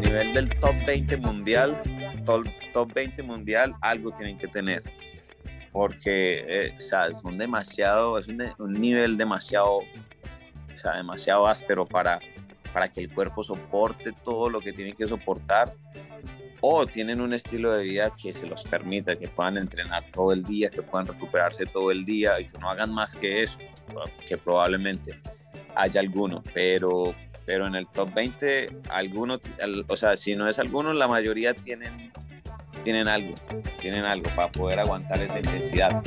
nivel del top 20 mundial, top, top 20 mundial, algo tienen que tener. Porque eh, o sea, son demasiado, es un, un, nivel demasiado, o sea, demasiado áspero para, para que el cuerpo soporte todo lo que tiene que soportar o tienen un estilo de vida que se los permita, que puedan entrenar todo el día, que puedan recuperarse todo el día y que no hagan más que eso, que probablemente haya alguno, pero, pero en el top 20, algunos, o sea, si no es alguno, la mayoría tienen, tienen algo, tienen algo para poder aguantar esa intensidad.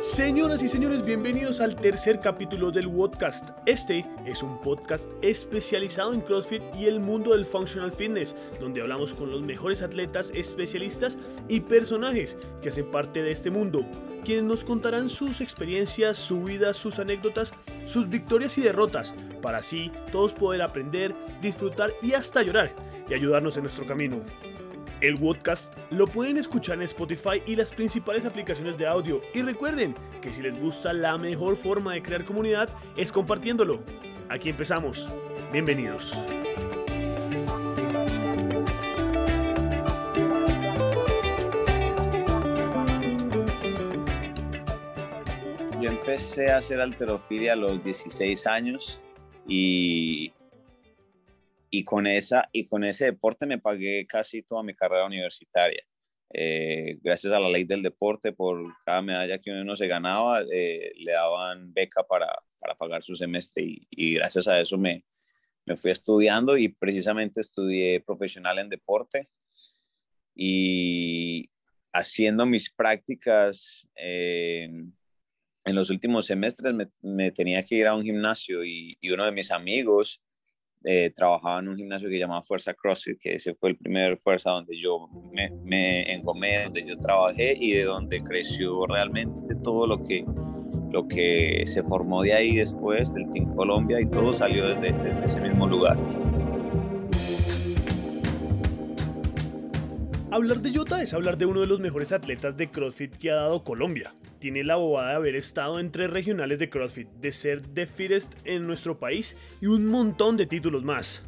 Señoras y señores, bienvenidos al tercer capítulo del podcast. Este es un podcast especializado en CrossFit y el mundo del functional fitness, donde hablamos con los mejores atletas, especialistas y personajes que hacen parte de este mundo, quienes nos contarán sus experiencias, su vida, sus anécdotas, sus victorias y derrotas, para así todos poder aprender, disfrutar y hasta llorar y ayudarnos en nuestro camino. El podcast lo pueden escuchar en Spotify y las principales aplicaciones de audio. Y recuerden que si les gusta la mejor forma de crear comunidad es compartiéndolo. Aquí empezamos. Bienvenidos. Yo empecé a hacer alterofilia a los 16 años y y con, esa, y con ese deporte me pagué casi toda mi carrera universitaria. Eh, gracias a la ley del deporte, por cada medalla que uno se ganaba, eh, le daban beca para, para, pagar su semestre y, y, gracias a eso me, me fui estudiando y precisamente estudié profesional en deporte y haciendo mis prácticas eh, en los últimos semestres me, me, tenía que ir a un gimnasio y, y uno de mis amigos eh, trabajaba en un gimnasio que llamaba Fuerza CrossFit, que ese fue el primer Fuerza donde yo me, engomé, donde yo trabajé y de donde creció realmente todo lo que, lo que se formó de ahí después del Team Colombia y todo salió desde, desde ese mismo lugar. Hablar de Jota es hablar de uno de los mejores atletas de CrossFit que ha dado Colombia. Tiene la bobada de haber estado en tres regionales de CrossFit, de ser The Fittest en nuestro país y un montón de títulos más.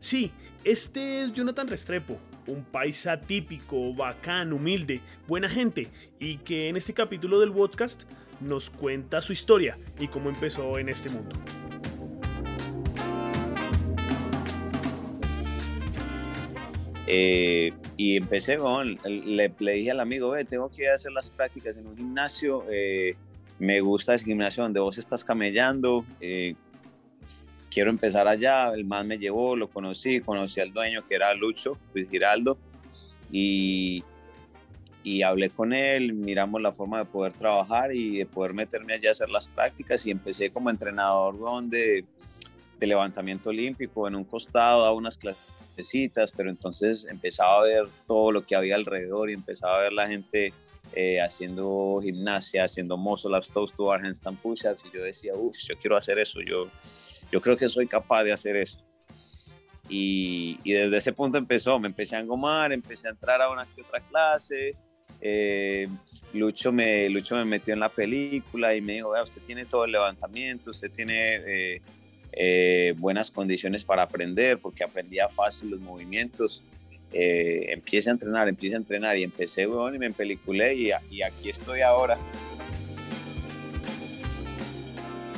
Sí, este es Jonathan Restrepo, un paisa típico, bacán, humilde, buena gente y que en este capítulo del podcast nos cuenta su historia y cómo empezó en este mundo. Eh, y empecé, con, le, le, dije al amigo, ve, tengo que hacer las prácticas en un gimnasio, eh, me gusta ese gimnasio donde vos estás camellando, eh, quiero empezar allá, el man me llevó, lo conocí, conocí al dueño que era Lucho, Luis Giraldo, y, y hablé con él, miramos la forma de poder trabajar y de poder meterme allá a hacer las prácticas y empecé como entrenador de, de levantamiento olímpico en un costado, a unas clases pero entonces empezaba a ver todo lo que había alrededor y empezaba a ver la gente eh, haciendo gimnasia, haciendo muscle ups, toes to bar, handstand push-ups, y yo decía, uff, yo quiero hacer eso, yo, yo creo que soy capaz de hacer eso. Y, y, desde ese punto empezó, me empecé a engomar, empecé a entrar a una que otra clase, eh, Lucho, me, Lucho me metió en la película y me dijo, usted tiene todo el levantamiento, usted tiene... Eh, eh, buenas condiciones para aprender, porque aprendía fácil los movimientos. Eh, empiece a entrenar, empiece a entrenar y empecé, bueno, y me empeliculé y, y aquí estoy ahora.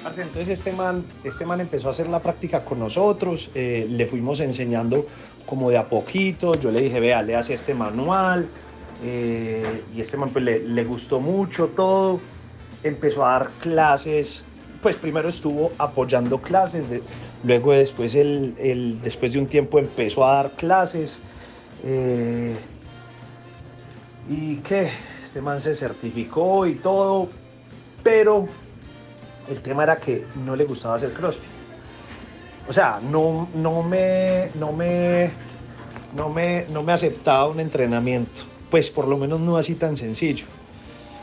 Entonces este man, este man empezó a hacer la práctica con nosotros, eh, le fuimos enseñando como de a poquito, yo le dije, vea, le hace este manual, eh, y este man pues, le, le, gustó mucho todo, empezó a dar clases pues primero estuvo apoyando clases, luego después, el, después de un tiempo empezó a dar clases. Eh, y que este man se certificó y todo, pero el tema era que no le gustaba hacer CrossFit. O sea, no, no, me, no, me, no, me, no me aceptaba un entrenamiento, pues por lo menos no así tan sencillo.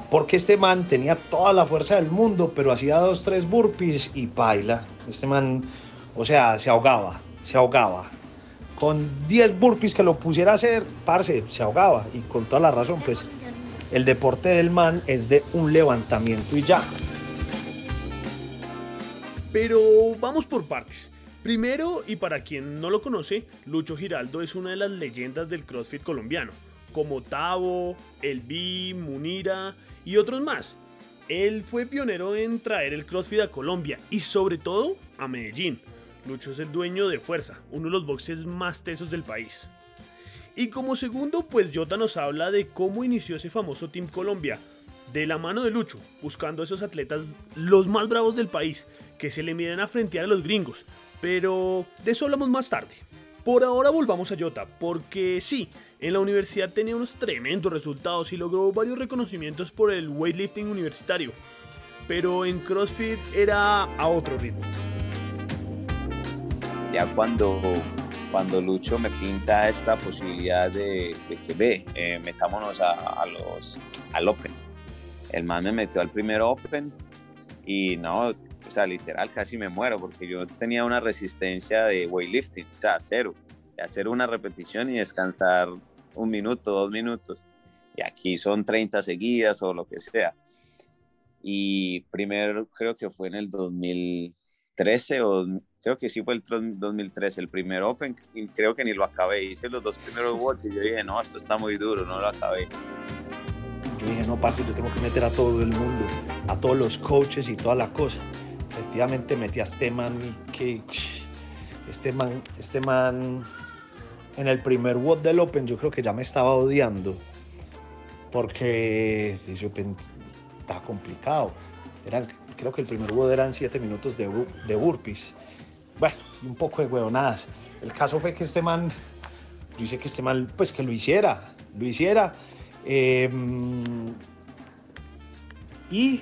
Porque este man tenía toda la fuerza del mundo, pero hacía dos, tres burpees y baila. Este man, o sea, se ahogaba, se ahogaba. Con 10 burpees que lo pusiera a hacer, parce, se ahogaba. Y con toda la razón, pues el deporte del man es de un levantamiento y ya. Pero vamos por partes. Primero, y para quien no lo conoce, Lucho Giraldo es una de las leyendas del CrossFit colombiano, como Tavo, Elvi, Munira y otros más. Él fue pionero en traer el CrossFit a Colombia y sobre todo a Medellín. Lucho es el dueño de Fuerza, uno de los boxes más tesos del país. Y como segundo, pues Jota nos habla de cómo inició ese famoso Team Colombia, de la mano de Lucho, buscando a esos atletas los más bravos del país, que se le miden a frentear a los gringos. Pero de eso hablamos más tarde. Por ahora volvamos a Jota, porque sí, en la universidad tenía unos tremendos resultados y logró varios reconocimientos por el weightlifting universitario. Pero en CrossFit era a otro ritmo. Ya cuando, cuando Lucho me pinta esta posibilidad de, que ve, eh, metámonos a, los, al Open el man me metió al primer Open y no, o sea, literal casi me muero porque yo tenía una resistencia de weightlifting, o sea, cero, hacer una repetición y descansar un minuto, dos minutos. Y aquí son 30 seguidas o lo que sea. Y primero creo que fue en el 2013 o creo que sí fue el 2013, el primer Open, y creo que ni lo acabé. Hice los dos primeros watts y yo dije, no, esto está muy duro, no lo acabé. Yo dije, no, parce, yo tengo que meter a todo el mundo, a todos los coaches y toda la cosa. Efectivamente metí a este man que... Este man, este man en el primer WOD del Open yo creo que ya me estaba odiando. Porque ese Open está complicado. Eran, creo que el primer WOD eran 7 minutos de, de burpees. Bueno, un poco de huevonadas. El caso fue que este man, yo hice que este man, pues que lo hiciera, lo hiciera Em, y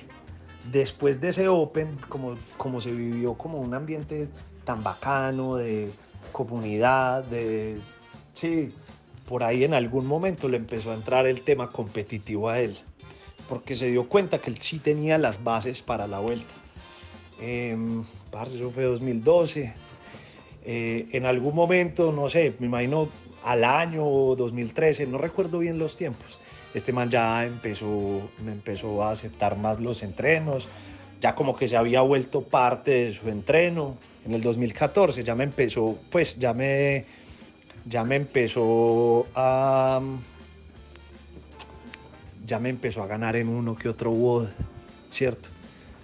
después de ese Open, como, como se vivió como un ambiente tan bacano de comunidad, de... Sí, por ahí en algún momento le empezó a entrar el tema competitivo a él, porque se dio cuenta que él sí tenía las bases para la vuelta. Eh, eso fue 2012. Eh, en algún momento, no sé, me imagino al año 2013, no recuerdo bien los tiempos, este man ya empezó, empezó a aceptar más los entrenos, ya como que se había vuelto parte de su entreno. En el 2014 ya me empezó, pues ya me, ya me empezó a, ya me empezó a ganar en uno que otro WOD, ¿cierto?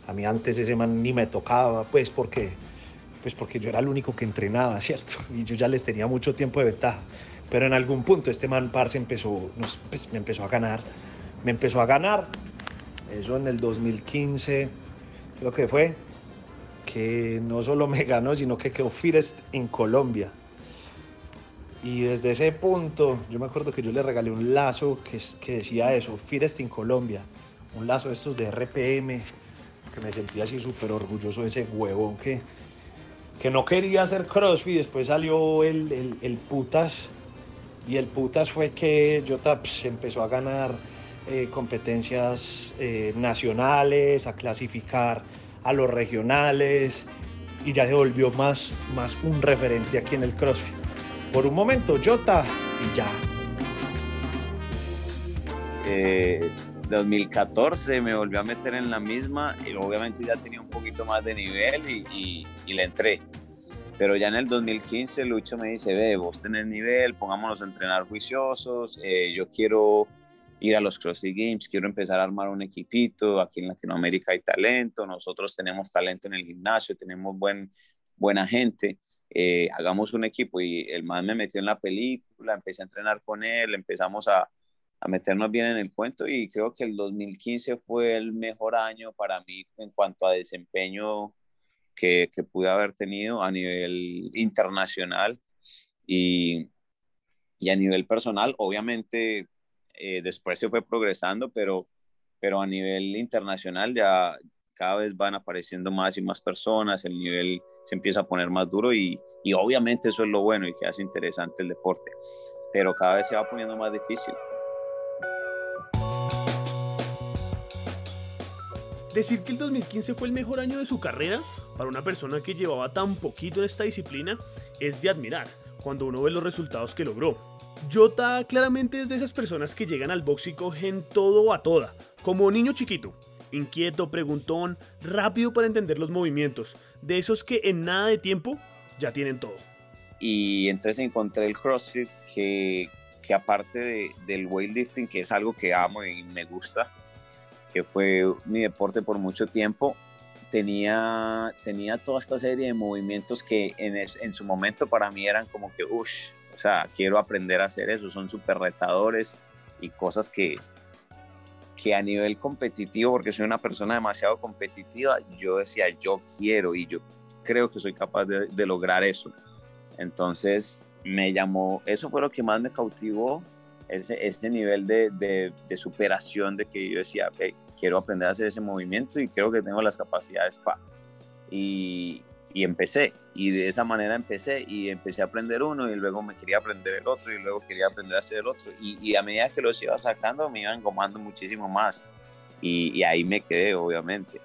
A mí antes ese man ni me tocaba, pues porque, pues porque yo era el único que entrenaba, ¿cierto? Y yo ya les tenía mucho tiempo de ventaja. Pero en algún punto este man Parce empezó, pues, me empezó a ganar, me empezó a ganar. Eso en el 2015, creo que fue, que no solo me ganó, sino que quedó first en Colombia. Y desde ese punto, yo me acuerdo que yo le regalé un lazo que, decía eso, first en Colombia. Un lazo de estos de RPM, que me sentía así súper orgulloso de ese huevón que, que no quería hacer CrossFit. Después salió el, el putas y el putas fue que Jota pues, empezó a ganar eh, competencias eh, nacionales, a clasificar a los regionales y ya se volvió más, más un referente aquí en el CrossFit. Por un momento, Jota y ya. 2014 eh, me volvió a meter en la misma y obviamente ya tenía un poquito más de nivel y, y le entré. Pero ya en el 2015 Lucho me dice, ve, vos tenés nivel, pongámonos a entrenar juiciosos, eh, yo quiero ir a los CrossFit Games, quiero empezar a armar un equipito, aquí en Latinoamérica hay talento, nosotros tenemos talento en el gimnasio, tenemos buen, buena gente, eh, hagamos un equipo y el man me metió en la película, empecé a entrenar con él, empezamos a, a meternos bien en el cuento y creo que el 2015 fue el mejor año para mí en cuanto a desempeño que, pude haber tenido a nivel internacional y, y a nivel personal. Obviamente, eh, después se fue progresando, pero, pero a nivel internacional ya cada vez van apareciendo más y más personas, el nivel se empieza a poner más duro y, y obviamente eso es lo bueno y que hace interesante el deporte, pero cada vez se va poniendo más difícil. Decir que el 2015 fue el mejor año de su carrera para una persona que llevaba tan poquito en esta disciplina es de admirar cuando uno ve los resultados que logró. Jota claramente es de esas personas que llegan al box y cogen todo a toda, como niño chiquito, inquieto, preguntón, rápido para entender los movimientos, de esos que en nada de tiempo ya tienen todo. Y entonces encontré el CrossFit que, aparte de, del weightlifting, que es algo que amo y me gusta, que fue mi deporte por mucho tiempo, tenía, tenía toda esta serie de movimientos que en, su momento para mí eran como que, uff, o sea, quiero aprender a hacer eso, son súper retadores y cosas que, que a nivel competitivo, porque soy una persona demasiado competitiva, yo decía, yo quiero y yo creo que soy capaz de, de lograr eso. Entonces me llamó, eso fue lo que más me cautivó, ese, ese nivel de, de, superación de que yo decía, quiero aprender a hacer ese movimiento y creo que tengo las capacidades para. Y, y, empecé, y de esa manera empecé, y empecé a aprender uno, y luego me quería aprender el otro, y luego quería aprender a hacer el otro, y, a medida que los iba sacando, me iban gomando muchísimo más, y, y ahí me quedé, obviamente.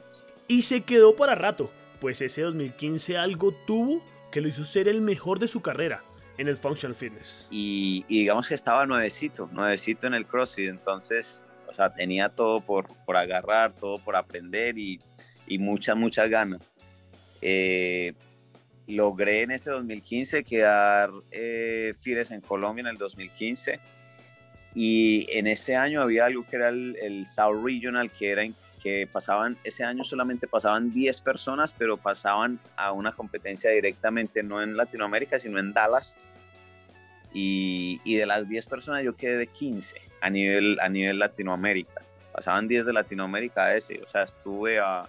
Y se quedó para rato, pues ese 2015 algo tuvo que lo hizo ser el mejor de su carrera en el Functional Fitness. Y, y, digamos que estaba nuevecito, nuevecito en el CrossFit, entonces, o sea, tenía todo por, por agarrar, todo por aprender y, y muchas, muchas ganas. Eh, logré en ese 2015 quedar eh, Fires en Colombia en el 2015 y en ese año había algo que era el, el South Regional que era que pasaban, ese año solamente pasaban 10 personas, pero pasaban a una competencia directamente, no en Latinoamérica, sino en Dallas. Y, y de las 10 personas yo quedé de 15 a nivel, a nivel Latinoamérica. Pasaban 10 de Latinoamérica a ese, o sea, estuve a,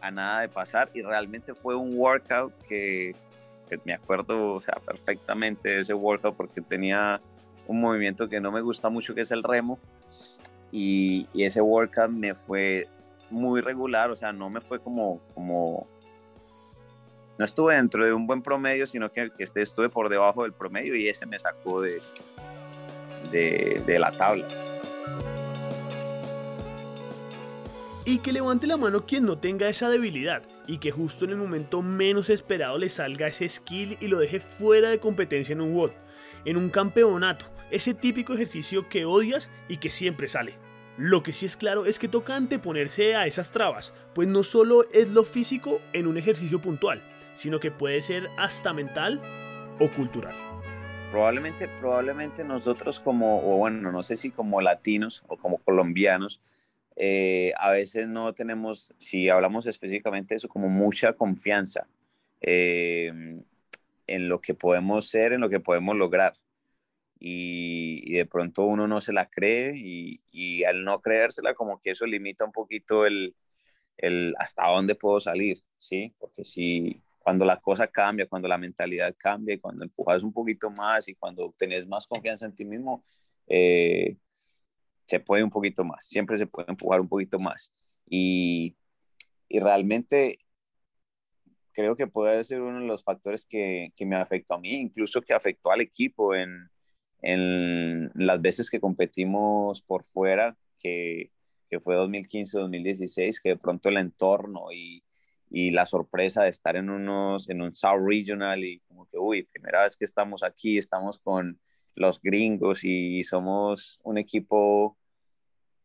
a nada de pasar y realmente fue un workout que, me acuerdo, o sea, perfectamente de ese workout porque tenía un movimiento que no me gusta mucho, que es el remo, y, y, ese workout me fue muy regular, o sea, no me fue como, como, no estuve dentro de un buen promedio, sino que, que este, estuve por debajo del promedio y ese me sacó de, de, de la tabla. Y que levante la mano quien no tenga esa debilidad y que justo en el momento menos esperado le salga ese skill y lo deje fuera de competencia en un WOD, en un campeonato, ese típico ejercicio que odias y que siempre sale. Lo que sí es claro es que toca anteponerse a esas trabas, pues no solo es lo físico en un ejercicio puntual, sino que puede ser hasta mental o cultural. Probablemente, probablemente nosotros como, o bueno, no sé si como latinos o como colombianos, eh, a veces no tenemos, si hablamos específicamente de eso, como mucha confianza eh, en lo que podemos ser, en lo que podemos lograr. Y, y, de pronto uno no se la cree y, y, al no creérsela como que eso limita un poquito el, el hasta dónde puedo salir, ¿sí? Porque si cuando la cosa cambia, cuando la mentalidad cambia y cuando empujas un poquito más y cuando tenés más confianza en ti mismo, eh, se puede un poquito más, siempre se puede empujar un poquito más. Y, y realmente creo que puede ser uno de los factores que, que, me afectó a mí, incluso que afectó al equipo en, en las veces que competimos por fuera, que, que fue 2015-2016, que de pronto el entorno y, y, la sorpresa de estar en, unos, en un South Regional y como que, uy, primera vez que estamos aquí, estamos con los gringos y somos un equipo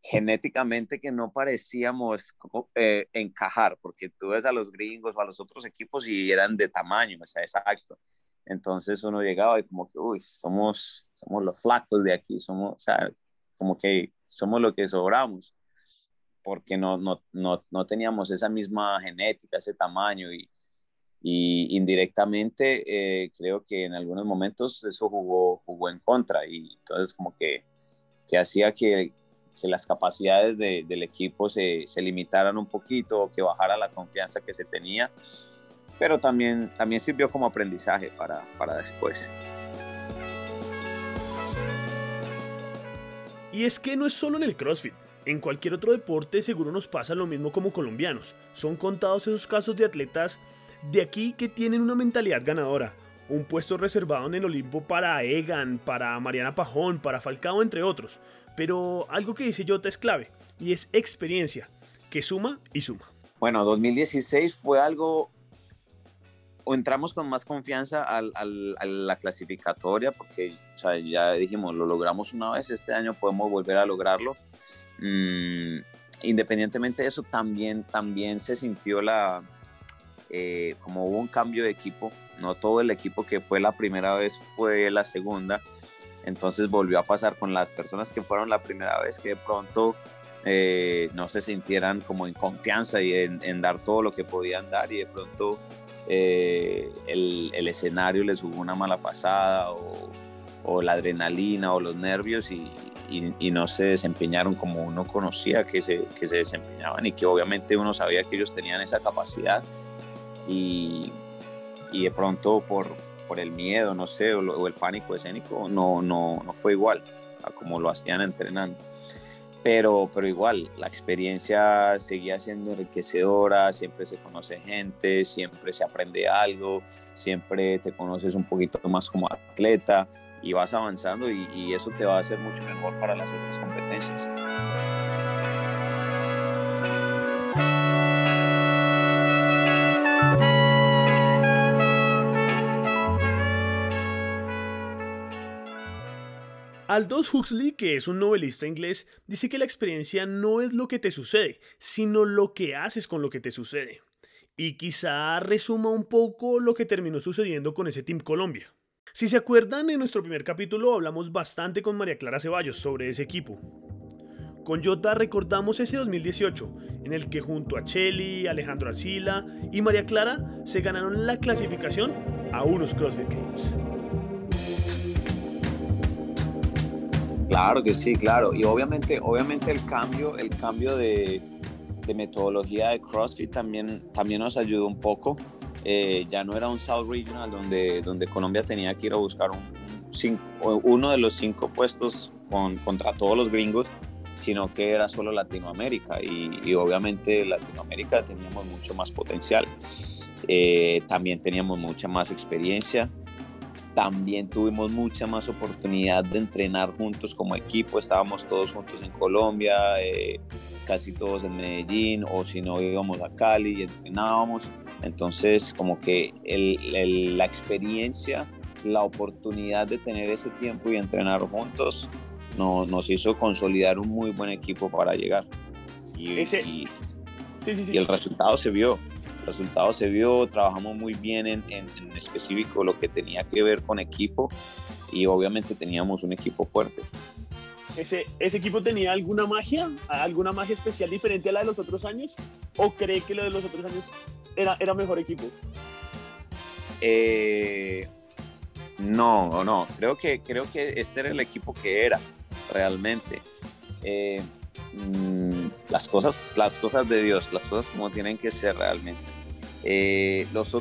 genéticamente que no parecíamos eh, encajar, porque tú ves a los gringos o a los otros equipos y eran de tamaño, o sea, exacto. Entonces uno llegaba y como que, uy, somos, somos los flacos de aquí, somos, o sea, como que somos lo que sobramos, porque no, no, no, no teníamos esa misma genética, ese tamaño y, y indirectamente eh, creo que en algunos momentos eso jugó, jugó en contra y entonces como que, que hacía que, que las capacidades de, del equipo se, se, limitaran un poquito o que bajara la confianza que se tenía, pero también, también sirvió como aprendizaje para, para después. Y es que no es solo en el CrossFit. En cualquier otro deporte seguro nos pasa lo mismo como colombianos. Son contados esos casos de atletas de aquí que tienen una mentalidad ganadora, un puesto reservado en el Olimpo para Egan, para Mariana Pajón, para Falcao, entre otros. Pero algo que dice Jota es clave, y es experiencia, que suma y suma. Bueno, 2016 fue algo, o entramos con más confianza al, al, a la clasificatoria, porque o sea, ya dijimos, lo logramos una vez, este año podemos volver a lograrlo. Mm, independientemente de eso, también, también se sintió la, eh, como hubo un cambio de equipo, no todo el equipo que fue la primera vez fue la segunda, entonces volvió a pasar con las personas que fueron la primera vez que de pronto eh, no se sintieran como en confianza y en, dar todo lo que podían dar y de pronto eh, el, escenario les jugó una mala pasada o, la adrenalina o los nervios y, y, no se desempeñaron como uno conocía que se, que se desempeñaban y que obviamente uno sabía que ellos tenían esa capacidad y, y de pronto por, por el miedo, no sé, o, el pánico escénico, no, no, no fue igual a como lo hacían entrenando. Pero, pero igual, la experiencia seguía siendo enriquecedora, siempre se conoce gente, siempre se aprende algo, siempre te conoces un poquito más como atleta y vas avanzando y, eso te va a hacer mucho mejor para las otras competencias. Aldous Huxley, que es un novelista inglés, dice que la experiencia no es lo que te sucede, sino lo que haces con lo que te sucede. Y quizá resuma un poco lo que terminó sucediendo con ese Team Colombia. Si se acuerdan, en nuestro primer capítulo hablamos bastante con María Clara Ceballos sobre ese equipo. Con Jota recordamos ese 2018, en el que junto a Cheli, Alejandro Arcila y María Clara se ganaron la clasificación a unos CrossFit Games. Claro que sí, claro. Y obviamente, obviamente el cambio, el cambio de, metodología de CrossFit también, también nos ayudó un poco eh, ya no era un South Regional donde, donde Colombia tenía que ir a buscar un, uno de los cinco puestos con, contra todos los gringos, sino que era solo Latinoamérica y, obviamente Latinoamérica teníamos mucho más potencial. Eh, también teníamos mucha más experiencia, también tuvimos mucha más oportunidad de entrenar juntos como equipo, estábamos todos juntos en Colombia, eh, casi todos en Medellín, o si no íbamos a Cali y entrenábamos. Entonces, como que la experiencia, la oportunidad de tener ese tiempo y entrenar juntos nos hizo consolidar un muy buen equipo para llegar. Y, y, el resultado se vio. El resultado se vio, trabajamos muy bien en, en, específico lo que tenía que ver con equipo y obviamente teníamos un equipo fuerte. ¿Ese, ¿Ese equipo tenía alguna magia? ¿Alguna magia especial diferente a la de los otros años? ¿O cree que lo de los otros años era, era mejor equipo? Eh, no, no, creo que, creo que este era el equipo que era realmente. Eh, mm, las, cosas, las cosas de Dios, las cosas como tienen que ser realmente. Eh, los,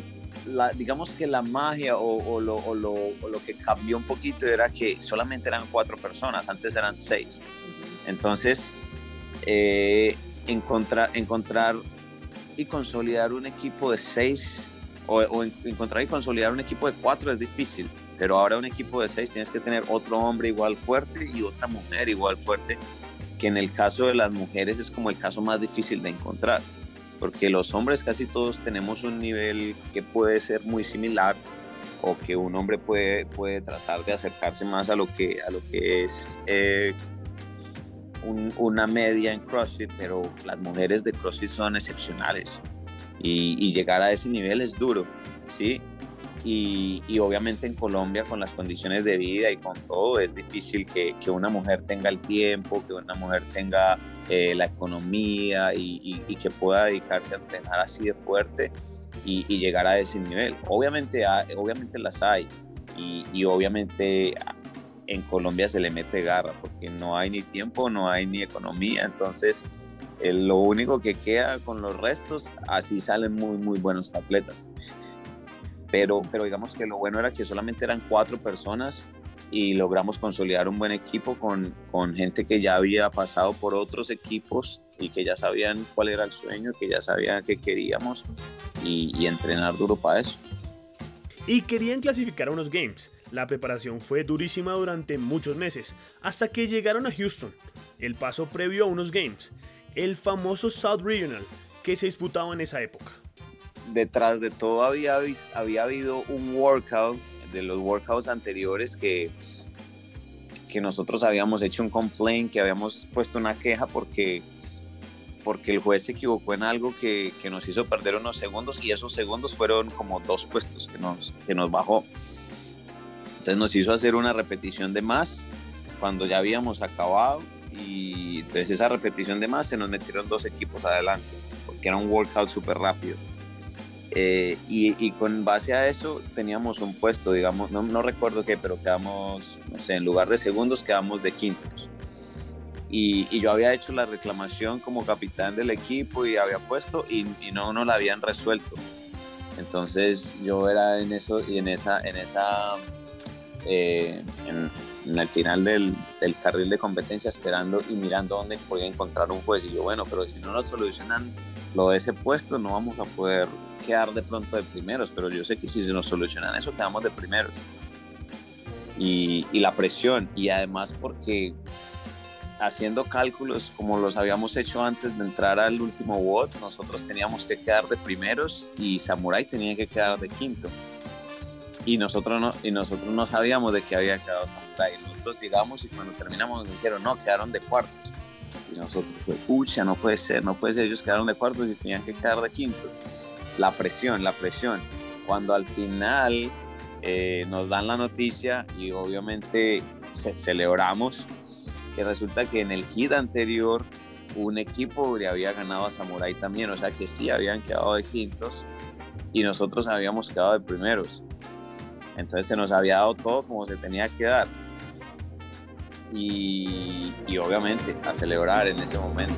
digamos que la magia o, lo, o, que cambió un poquito era que solamente eran cuatro personas, antes eran seis. Entonces, encontrar, encontrar y consolidar un equipo de seis o, encontrar y consolidar un equipo de cuatro es difícil, pero ahora un equipo de seis tienes que tener otro hombre igual fuerte y otra mujer igual fuerte, que en el caso de las mujeres es como el caso más difícil de encontrar, porque los hombres casi todos tenemos un nivel que puede ser muy similar o que un hombre puede, puede tratar de acercarse más a lo que, a lo que es eh, una media en CrossFit, pero las mujeres de CrossFit son excepcionales y, llegar a ese nivel es duro, ¿sí? Y, obviamente en Colombia con las condiciones de vida y con todo es difícil que, una mujer tenga el tiempo, que una mujer tenga eh, la economía y, que pueda dedicarse a entrenar así de fuerte y, llegar a ese nivel. Obviamente, obviamente las hay y, obviamente en Colombia se le mete garra porque no hay ni tiempo, no hay ni economía, entonces eh, lo único que queda con los restos, así salen muy, muy buenos atletas. Pero, pero digamos que lo bueno era que solamente eran cuatro personas y logramos consolidar un buen equipo con, con gente que ya había pasado por otros equipos y que ya sabían cuál era el sueño, que ya sabían qué queríamos y, y entrenar duro para eso. Y querían clasificar a unos games la preparación fue durísima durante muchos meses, hasta que llegaron a Houston, el paso previo a unos Games, el famoso South Regional, que se disputaba en esa época. Detrás de todo había, había habido un workout, de los workouts anteriores, que, que nosotros habíamos hecho un complaint, que habíamos puesto una queja porque porque el juez se equivocó en algo que, que, nos hizo perder unos segundos y esos segundos fueron como dos puestos que nos, que nos bajó. Entonces nos hizo hacer una repetición de más cuando ya habíamos acabado y entonces esa repetición de más se nos metieron dos equipos adelante porque era un workout súper rápido. Eh, y, y, con base a eso teníamos un puesto, digamos, no, no recuerdo qué, pero quedamos, no sé, en lugar de segundos quedamos de quintos. Y, y, yo había hecho la reclamación como capitán del equipo y había puesto y, y no no la habían resuelto. Entonces yo era en eso y en esa, en esa, eh, en, en, el final del, del, carril de competencia esperando y mirando dónde podía encontrar un juez. Y yo, bueno, pero si no lo solucionan lo de ese puesto, no vamos a poder quedar de pronto de primeros, pero yo sé que si se nos solucionan eso, quedamos de primeros. Y, y la presión, y además porque haciendo cálculos como los habíamos hecho antes de entrar al último WOD, nosotros teníamos que quedar de primeros y Samurai tenía que quedar de quinto. Y nosotros no, y nosotros no sabíamos de qué había quedado Samurai. Nosotros llegamos y cuando terminamos nos dijeron, no, quedaron de cuartos. Y nosotros, pues, pucha, no puede ser, no puede ser, ellos quedaron de cuartos y tenían que quedar de quintos. La presión, la presión. Cuando al final eh, nos dan la noticia y obviamente se celebramos, que resulta que en el hit anterior un equipo le había ganado a Samurai también, o sea que sí habían quedado de quintos y nosotros habíamos quedado de primeros. Entonces se nos había dado todo como se tenía que dar. Y, y obviamente a celebrar en ese momento.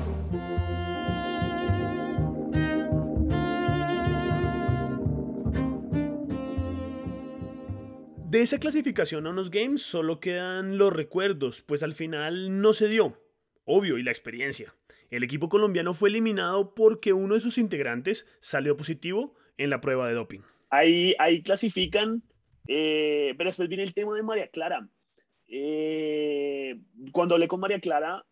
De esa clasificación a unos games solo quedan los recuerdos, pues al final no se dio. Obvio, y la experiencia. El equipo colombiano fue eliminado porque uno de sus integrantes salió positivo en la prueba de doping. Ahí, ahí clasifican, eh, pero después viene el tema de María Clara. Eh, cuando hablé con María Clara,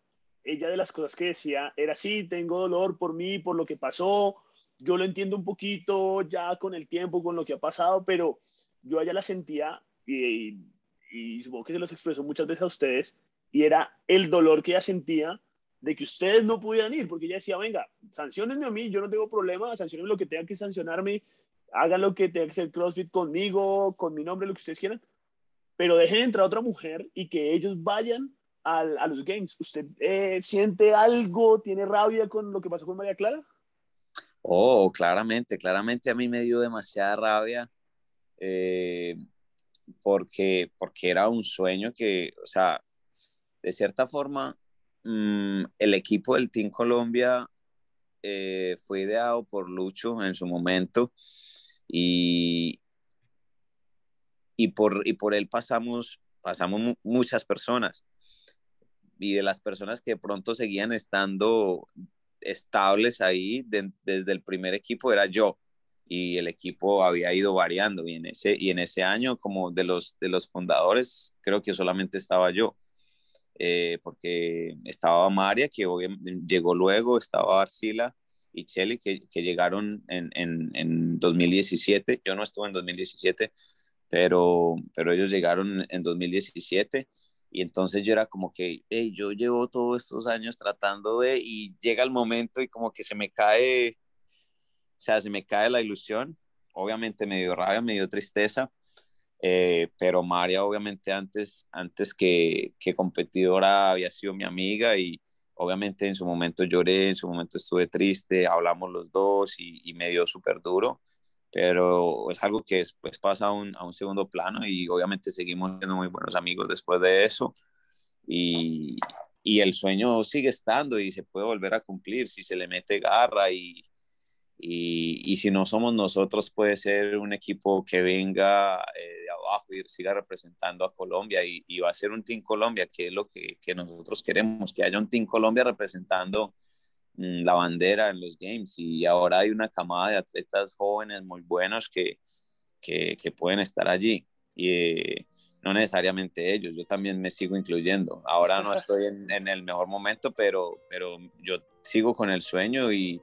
ella de las cosas que decía era, sí, tengo dolor por mí, por lo que pasó, yo lo entiendo un poquito ya con el tiempo, con lo que ha pasado, pero yo a ella la sentía y, y, supongo que se los expresó muchas veces a ustedes, y era el dolor que ella sentía de que ustedes no pudieran ir, porque ella decía, venga, sancionenme a mí, yo no tengo problema, sancionenme lo que tengan que sancionarme, hagan lo que tenga que hacer CrossFit conmigo, con mi nombre, lo que ustedes quieran, pero dejen entrar a otra mujer y que ellos vayan a, a los games. ¿Usted eh, siente algo, tiene rabia con lo que pasó con María Clara? Oh, claramente, claramente a mí me dio demasiada rabia. Eh, porque, porque era un sueño que, o sea, de cierta forma, mmm, el equipo del Team Colombia eh, fue ideado por Lucho en su momento y, y, por, y por él pasamos, pasamos muchas personas. Y de las personas que de pronto seguían estando estables ahí de, desde el primer equipo era yo. Y el equipo había ido variando. Y en ese, y en ese año como de los, de los fundadores creo que solamente estaba yo, eh, porque estaba María que llegó luego, estaba Arcila y Cheli que, que llegaron en, en, en, 2017, yo no estuve en 2017, pero, pero ellos llegaron en 2017 y entonces yo era como que, hey, yo llevo todos estos años tratando de y llega el momento y como que se me cae o sea, se me cae la ilusión. Obviamente me dio rabia, me dio tristeza, eh, pero María obviamente antes, antes que, que competidora había sido mi amiga y obviamente en su momento lloré, en su momento estuve triste, hablamos los dos y, y me dio súper duro, pero es algo que después pasa a un, a un segundo plano y obviamente seguimos siendo muy buenos amigos después de eso. Y, y el sueño sigue estando y se puede volver a cumplir si se le mete garra y, y, y, si no somos nosotros, puede ser un equipo que venga eh, de abajo y siga representando a Colombia y, y, va a ser un Team Colombia, que es lo que, que nosotros queremos, que haya un Team Colombia representando mmm, la bandera en los Games. Y ahora hay una camada de atletas jóvenes muy buenos que, que, que pueden estar allí. Y eh, no necesariamente ellos, yo también me sigo incluyendo. Ahora no estoy en, en el mejor momento, pero, pero yo sigo con el sueño y,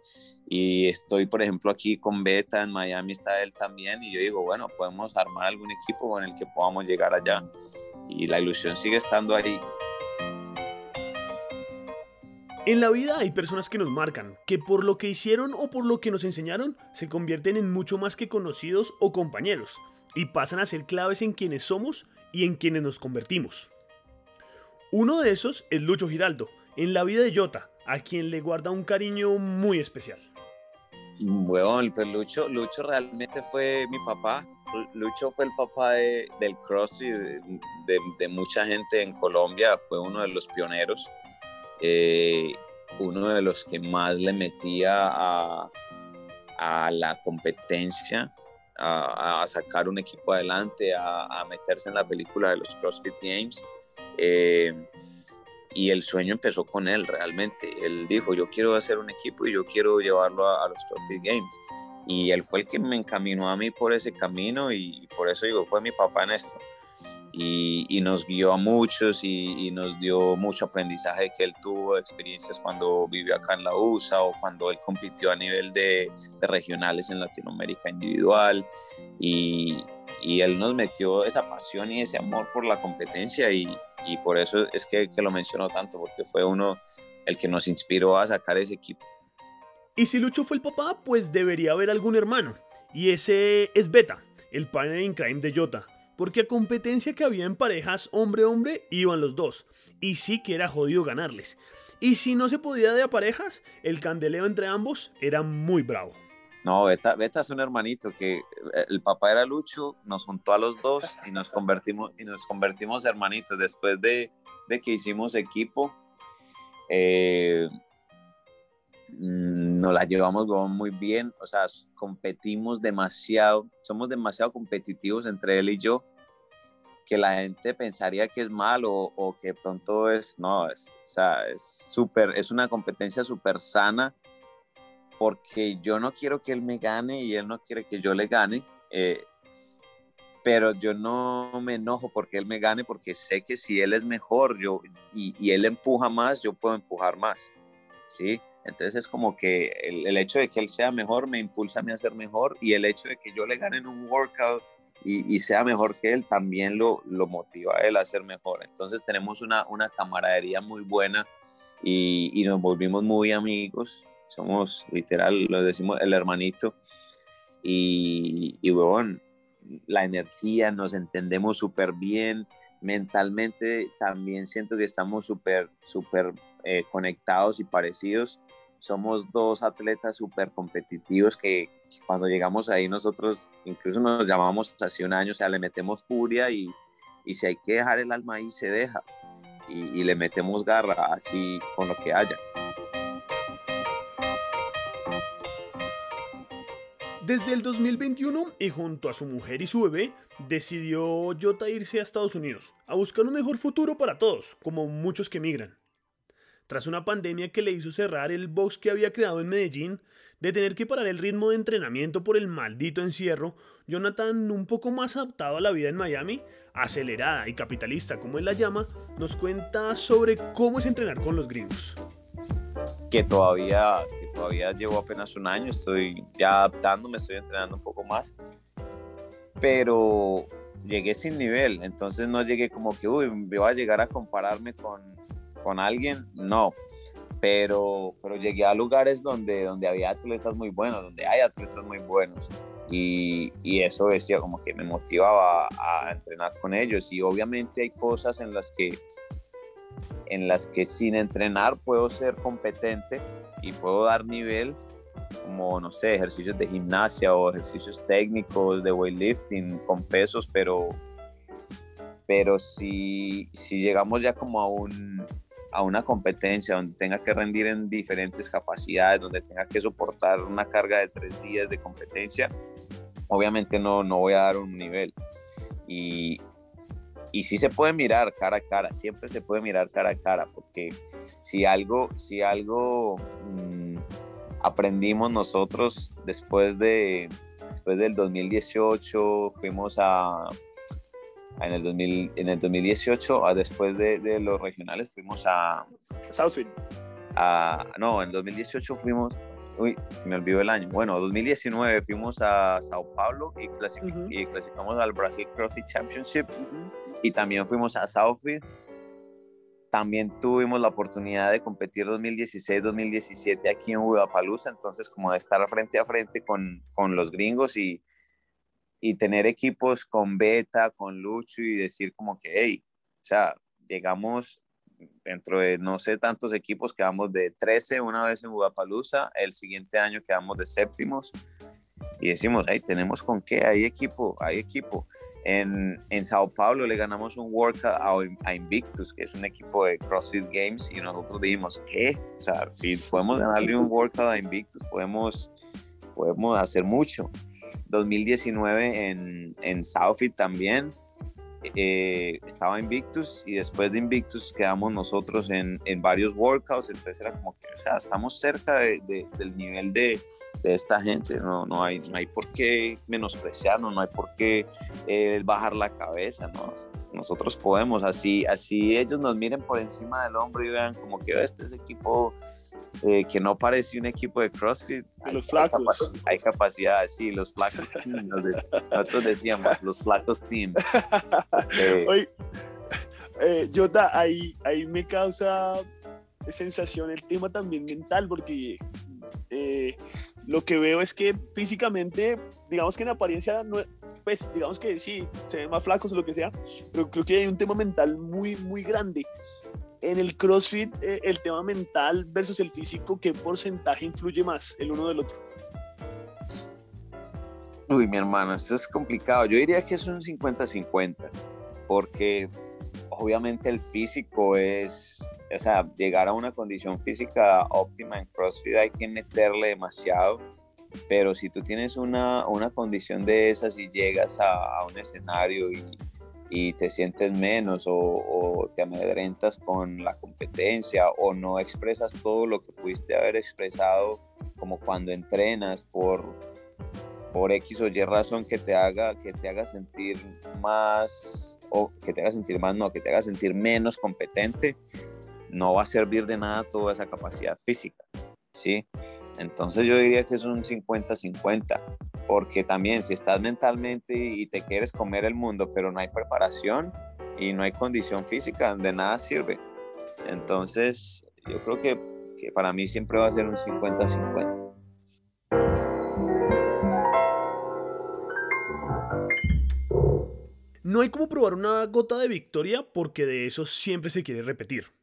estoy, por ejemplo, aquí con Beta, en Miami está él también, y yo digo, bueno, podemos armar algún equipo con el que podamos llegar allá. Y la ilusión sigue estando ahí. En la vida hay personas que nos marcan, que por lo que hicieron o por lo que nos enseñaron, se convierten en mucho más que conocidos o compañeros, y pasan a ser claves en quienes somos y en quienes nos convertimos. Uno de esos es Lucho Giraldo, en la vida de Jota, a quien le guarda un cariño muy especial. Bueno, pues Lucho, Lucho realmente fue mi papá. Lucho fue el papá del CrossFit, de, de, mucha gente en Colombia, fue uno de los pioneros, eh, uno de los que más le metía a, la competencia, a, sacar un equipo adelante, a, a, meterse en la película de los CrossFit Games. Eh, y el sueño empezó con él realmente. Él dijo, yo quiero hacer un equipo y yo quiero llevarlo a, los CrossFit Games. Y él fue el que me encaminó a mí por ese camino y por eso digo, fue mi papá en esto. Y, y nos guió a muchos y, y, nos dio mucho aprendizaje que él tuvo, experiencias cuando vivió acá en la USA o cuando él compitió a nivel de, de regionales en Latinoamérica individual. Y él nos metió esa pasión y ese amor por la competencia y, y por eso es que, lo mencionó tanto, porque fue uno el que nos inspiró a sacar ese equipo. Y si Lucho fue el papá, pues debería haber algún hermano. Y ese es Beta, el partner in crime de Jota. Porque a competencia que había en parejas hombre-hombre iban los dos. Y sí que era jodido ganarles. Y si no se podía de a parejas, el candeleo entre ambos era muy bravo. No, Beta, Beta, es un hermanito que eh, el papá era Lucho, nos juntó a los dos y nos convertimos, y nos convertimos hermanitos. Después de, de que hicimos equipo, eh, mm, nos la llevamos muy bien, o sea, competimos demasiado, somos demasiado competitivos entre él y yo, que la gente pensaría que es malo o, que pronto es, no, es, o sea, es súper, es una competencia súper sana porque yo no quiero que él me gane y él no quiere que yo le gane, eh, pero yo no me enojo porque él me gane porque sé que si él es mejor yo, y, y él empuja más, yo puedo empujar más, ¿sí? Entonces es como que el, el, hecho de que él sea mejor me impulsa a mí a ser mejor y el hecho de que yo le gane en un workout y, y sea mejor que él también lo, lo, motiva a él a ser mejor. Entonces tenemos una, una camaradería muy buena y, y nos volvimos muy amigos somos literal, lo decimos el hermanito. Y, y bueno, la energía, nos entendemos súper bien, mentalmente también siento que estamos súper, súper eh, conectados y parecidos. Somos dos atletas súper competitivos que, cuando llegamos ahí nosotros incluso nos llamamos hace un año, o sea, le metemos furia y, y si hay que dejar el alma ahí, se deja. Y, y le metemos garra así con lo que haya. Desde el 2021 y junto a su mujer y su bebé, decidió Jota irse a Estados Unidos a buscar un mejor futuro para todos, como muchos que emigran. Tras una pandemia que le hizo cerrar el box que había creado en Medellín, de tener que parar el ritmo de entrenamiento por el maldito encierro, Jonathan, un poco más adaptado a la vida en Miami, acelerada y capitalista como él la llama, nos cuenta sobre cómo es entrenar con los gringos. Que todavía todavía llevo apenas un año, estoy ya adaptándome, estoy entrenando un poco más, pero llegué sin nivel, entonces no llegué como que, uy, me voy a llegar a compararme con, con alguien, no, pero, pero llegué a lugares donde, donde había atletas muy buenos, donde hay atletas muy buenos. Y, y, eso decía como que me motivaba a, a, entrenar con ellos y obviamente hay cosas en las que en las que sin entrenar puedo ser competente y puedo dar nivel como, no sé, ejercicios de gimnasia o ejercicios técnicos de weightlifting con pesos, pero, pero si, si llegamos ya como a, un, a una competencia donde tenga que rendir en diferentes capacidades, donde tenga que soportar una carga de tres días de competencia, obviamente no, no voy a dar un nivel. Y, y sí se puede mirar cara a cara, siempre se puede mirar cara a cara, porque si algo, si algo mmm, aprendimos nosotros después, de, después del 2018, fuimos a, en el, 2000, en el 2018, a después de, de, los regionales, fuimos a... Southfield. A, no, en el 2018 fuimos... Uy, se me olvidó el año. Bueno, 2019 fuimos a Sao Paulo y, clasific uh -huh. y clasificamos al Brasil CrossFit Championship. Uh -huh. Y también fuimos a Southfield también tuvimos la oportunidad de competir 2016-2017 aquí en Budapalooza, entonces como de estar frente a frente con, con los gringos y, y tener equipos con Beta, con Lucho y decir como que, hey, o sea, llegamos dentro de no sé tantos equipos, quedamos de 13 una vez en Budapalooza, el siguiente año quedamos de séptimos y decimos, hey, tenemos con qué, hay equipo, hay equipo. En, en Sao Paulo le ganamos un workout a, Invictus, que es un equipo de CrossFit Games, y nosotros dijimos, ¿qué? O sea, si podemos ganarle un workout a Invictus, podemos, podemos hacer mucho. 2019 en, en Southfit también, eh, estaba Invictus y después de Invictus quedamos nosotros en, en, varios workouts, entonces era como que, o sea, estamos cerca de, del nivel de, de, esta gente, no, no, hay, no hay por qué menospreciarnos, no hay por qué eh, bajar la cabeza, ¿no? nosotros podemos, así, así ellos nos miren por encima del hombro y vean como que este es equipo eh, que no parece un equipo de CrossFit. Los flacos. Hay, capacidad, sí, los flacos team. Nosotros decíamos, los flacos team. Eh, Oye, eh, Jota, ahí, ahí me causa sensación el tema también mental, porque eh, lo que veo es que físicamente, digamos que en apariencia, no, pues digamos que sí, se ven más flacos o lo que sea, pero creo que hay un tema mental muy, muy grande en el CrossFit, eh, el tema mental versus el físico, ¿qué porcentaje influye más el uno del otro? Uy, mi hermano, esto es complicado. Yo diría que es un 50-50, porque obviamente el físico es, o sea, llegar a una condición física óptima en CrossFit hay que meterle demasiado, pero si tú tienes una, una condición de esas y llegas a, a un escenario y, y te sientes menos o, te amedrentas con la competencia o no expresas todo lo que pudiste haber expresado como cuando entrenas por, por X o Y razón que te haga que te haga sentir más o que te haga sentir más no que te haga sentir menos competente no va a servir de nada toda esa capacidad física sí entonces yo diría que es un 50-50 porque también si estás mentalmente y te quieres comer el mundo, pero no hay preparación y no hay condición física, de nada sirve. Entonces, yo creo que, que para mí siempre va a ser un 50-50. No hay como probar una gota de victoria porque de eso siempre se quiere repetir.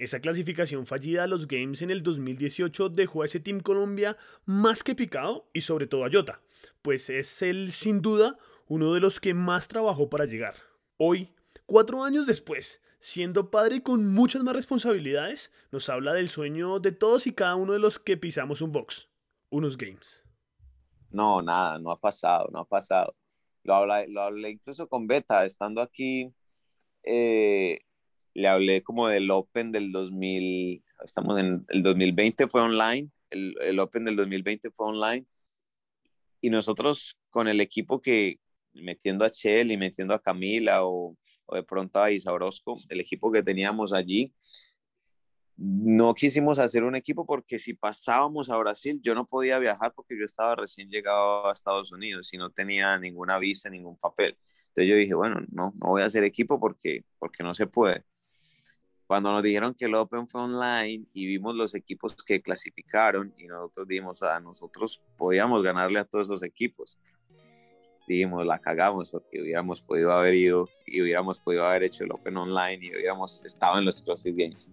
Esa clasificación fallida a los Games en el 2018 dejó a ese Team Colombia más que picado y sobre todo a Jota, pues es él sin duda uno de los que más trabajó para llegar. Hoy, cuatro años después, siendo padre con muchas más responsabilidades, nos habla del sueño de todos y cada uno de los que pisamos un box, unos Games. No, nada, no ha pasado, no ha pasado. Lo hablé, lo hablé incluso con Beta, estando aquí eh, le hablé como del Open del 2000, estamos en el 2020 fue online, el, el Open del 2020 fue online y nosotros con el equipo que metiendo a Chel y metiendo a Camila o, de pronto a Isa Orozco, el equipo que teníamos allí, no quisimos hacer un equipo porque si pasábamos a Brasil, yo no podía viajar porque yo estaba recién llegado a Estados Unidos y no tenía ninguna visa, ningún papel. Entonces yo dije, bueno, no, no voy a hacer equipo porque, porque no se puede. Cuando nos dijeron que el Open fue online y vimos los equipos que clasificaron y nosotros dijimos, a ah, nosotros podíamos ganarle a todos esos equipos. Dijimos, la cagamos porque hubiéramos podido haber ido y hubiéramos podido haber hecho el Open online y hubiéramos estado en los CrossFit Games.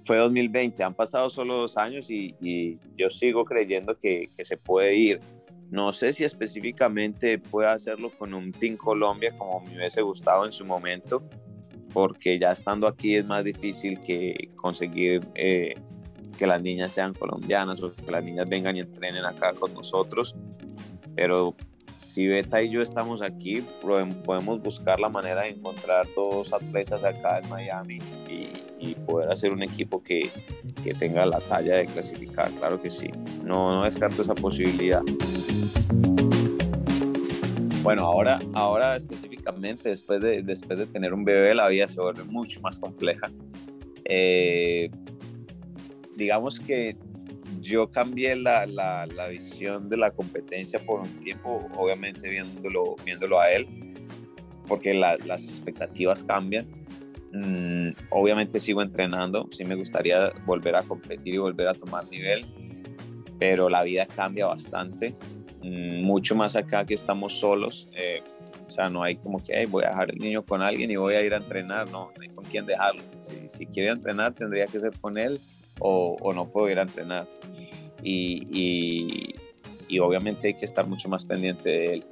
Fue 2020, han pasado solo dos años y, y yo sigo creyendo que, que se puede ir. No sé si específicamente pueda hacerlo con un Team Colombia como me hubiese gustado en su momento, porque ya estando aquí es más difícil que conseguir eh, que las niñas sean colombianas o que las niñas vengan y entrenen acá con nosotros. Pero si Beta y yo estamos aquí, podemos buscar la manera de encontrar dos atletas acá en Miami y, poder hacer un equipo que, que, tenga la talla de clasificar, claro que sí. No, no descarto esa posibilidad. Bueno, ahora, ahora específicamente, después de, después de tener un bebé, la vida se vuelve mucho más compleja. Eh, digamos que yo cambié la, la, visión de la competencia por un tiempo, obviamente viéndolo, viéndolo a él, porque las expectativas cambian. Mm, obviamente sigo entrenando, sí me gustaría volver a competir y volver a tomar nivel, pero la vida cambia bastante, mucho más acá que estamos solos. Eh, o sea, no hay como que voy a dejar el niño con alguien y voy a ir a entrenar, no, no hay con quién dejarlo. Si, quiere entrenar, tendría que ser con él o, no puedo ir a entrenar. Y, y, y, obviamente hay que estar mucho más pendiente de él.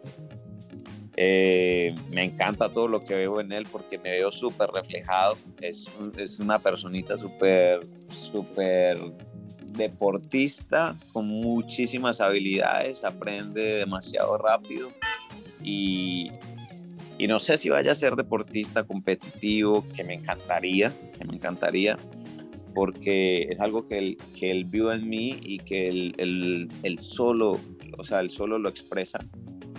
Eh, me encanta todo lo que veo en él porque me veo súper reflejado. Es, es una personita súper, súper deportista con muchísimas habilidades, aprende demasiado rápido y, no sé si vaya a ser deportista competitivo, que me encantaría, que me encantaría, porque es algo que él, que él vio en mí y que él, él, solo, o sea, él solo lo expresa.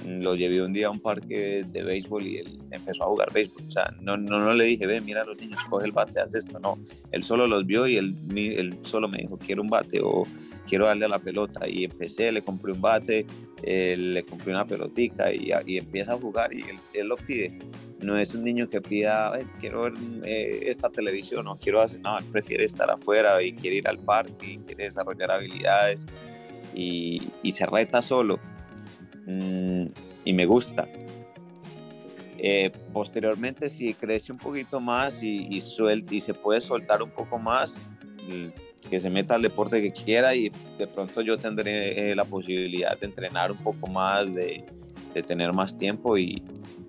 Lo llevé un día a un parque de béisbol y él empezó a jugar béisbol. O sea, no, no, no le dije, ve, mira a los niños, coge el bate, haz esto. No, él solo los vio y él, solo me dijo, quiero un bate o quiero darle a la pelota. Y empecé, le compré un bate, eh, le compré una pelotica y, y, empieza a jugar y él, él lo pide no es un niño que pida, quiero ver eh, esta televisión o quiero hacer, no, él prefiere estar afuera y quiere ir al parque y quiere desarrollar habilidades y, y se reta solo mm, y me gusta. Eh, posteriormente, si crece un poquito más y, y, y se puede soltar un poco más, mm, que se meta al deporte que quiera y de pronto yo tendré eh, la posibilidad de entrenar un poco más, de, de tener más tiempo y,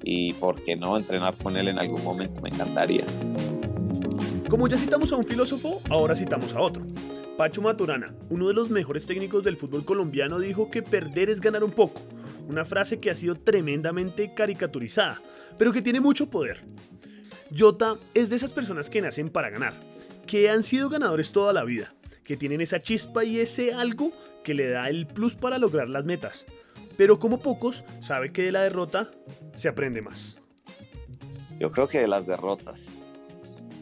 y por qué no entrenar con él en algún momento, me encantaría. Como ya citamos a un filósofo, ahora citamos a otro. Pacho Maturana, uno de los mejores técnicos del fútbol colombiano, dijo que perder es ganar un poco, una frase que ha sido tremendamente caricaturizada, pero que tiene mucho poder. Jota es de esas personas que nacen para ganar, que han sido ganadores toda la vida, que tienen esa chispa y ese algo que le da el plus para lograr las metas pero como pocos, sabe que de la derrota se aprende más. Yo creo que de las derrotas,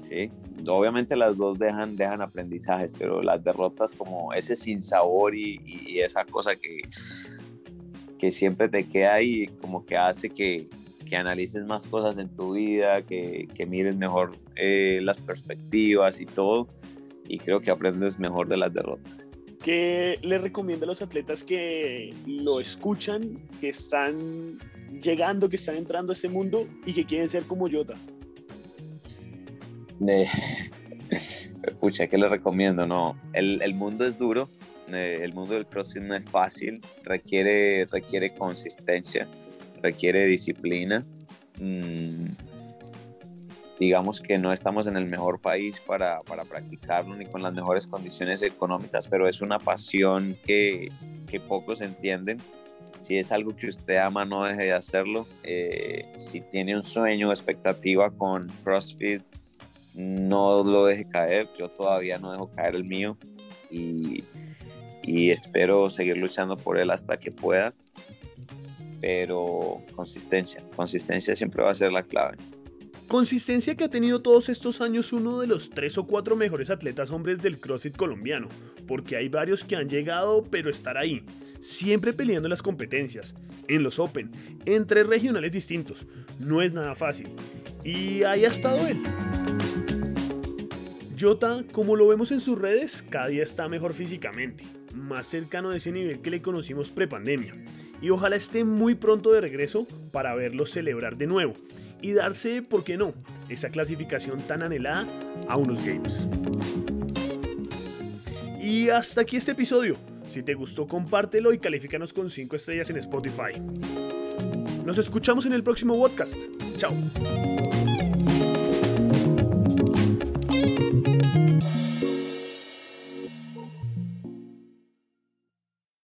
sí. Obviamente las dos dejan, dejan aprendizajes, pero las derrotas como ese sinsabor y, y esa cosa que, que siempre te queda ahí, como que hace que, que analices más cosas en tu vida, que, que mires mejor eh, las perspectivas y todo, y creo que aprendes mejor de las derrotas. ¿Qué le recomienda a los atletas que lo escuchan, que están llegando, que están entrando a este mundo y que quieren ser como Jota? Eh, pucha, ¿qué le recomiendo? No, el, el mundo es duro, eh, el mundo del CrossFit no es fácil, requiere, requiere consistencia, requiere disciplina. Mm, digamos que no estamos en el mejor país para, para, practicarlo ni con las mejores condiciones económicas, pero es una pasión que, que pocos entienden. Si es algo que usted ama, no deje de hacerlo. Eh, si tiene un sueño o expectativa con CrossFit, no lo deje caer. Yo todavía no dejo caer el mío y, y espero seguir luchando por él hasta que pueda. Pero consistencia, consistencia siempre va a ser la clave. Consistencia que ha tenido todos estos años uno de los tres o cuatro mejores atletas hombres del CrossFit colombiano, porque hay varios que han llegado pero estar ahí, siempre peleando en las competencias, en los Open, entre regionales distintos, no es nada fácil. Y ahí ha estado él. Jota, como lo vemos en sus redes, cada día está mejor físicamente, más cercano de ese nivel que le conocimos prepandemia y ojalá esté muy pronto de regreso para verlo celebrar de nuevo y darse, ¿por qué no?, esa clasificación tan anhelada a unos games. Y hasta aquí este episodio. Si te gustó, compártelo y califícanos con 5 estrellas en Spotify. Nos escuchamos en el próximo podcast. Chao.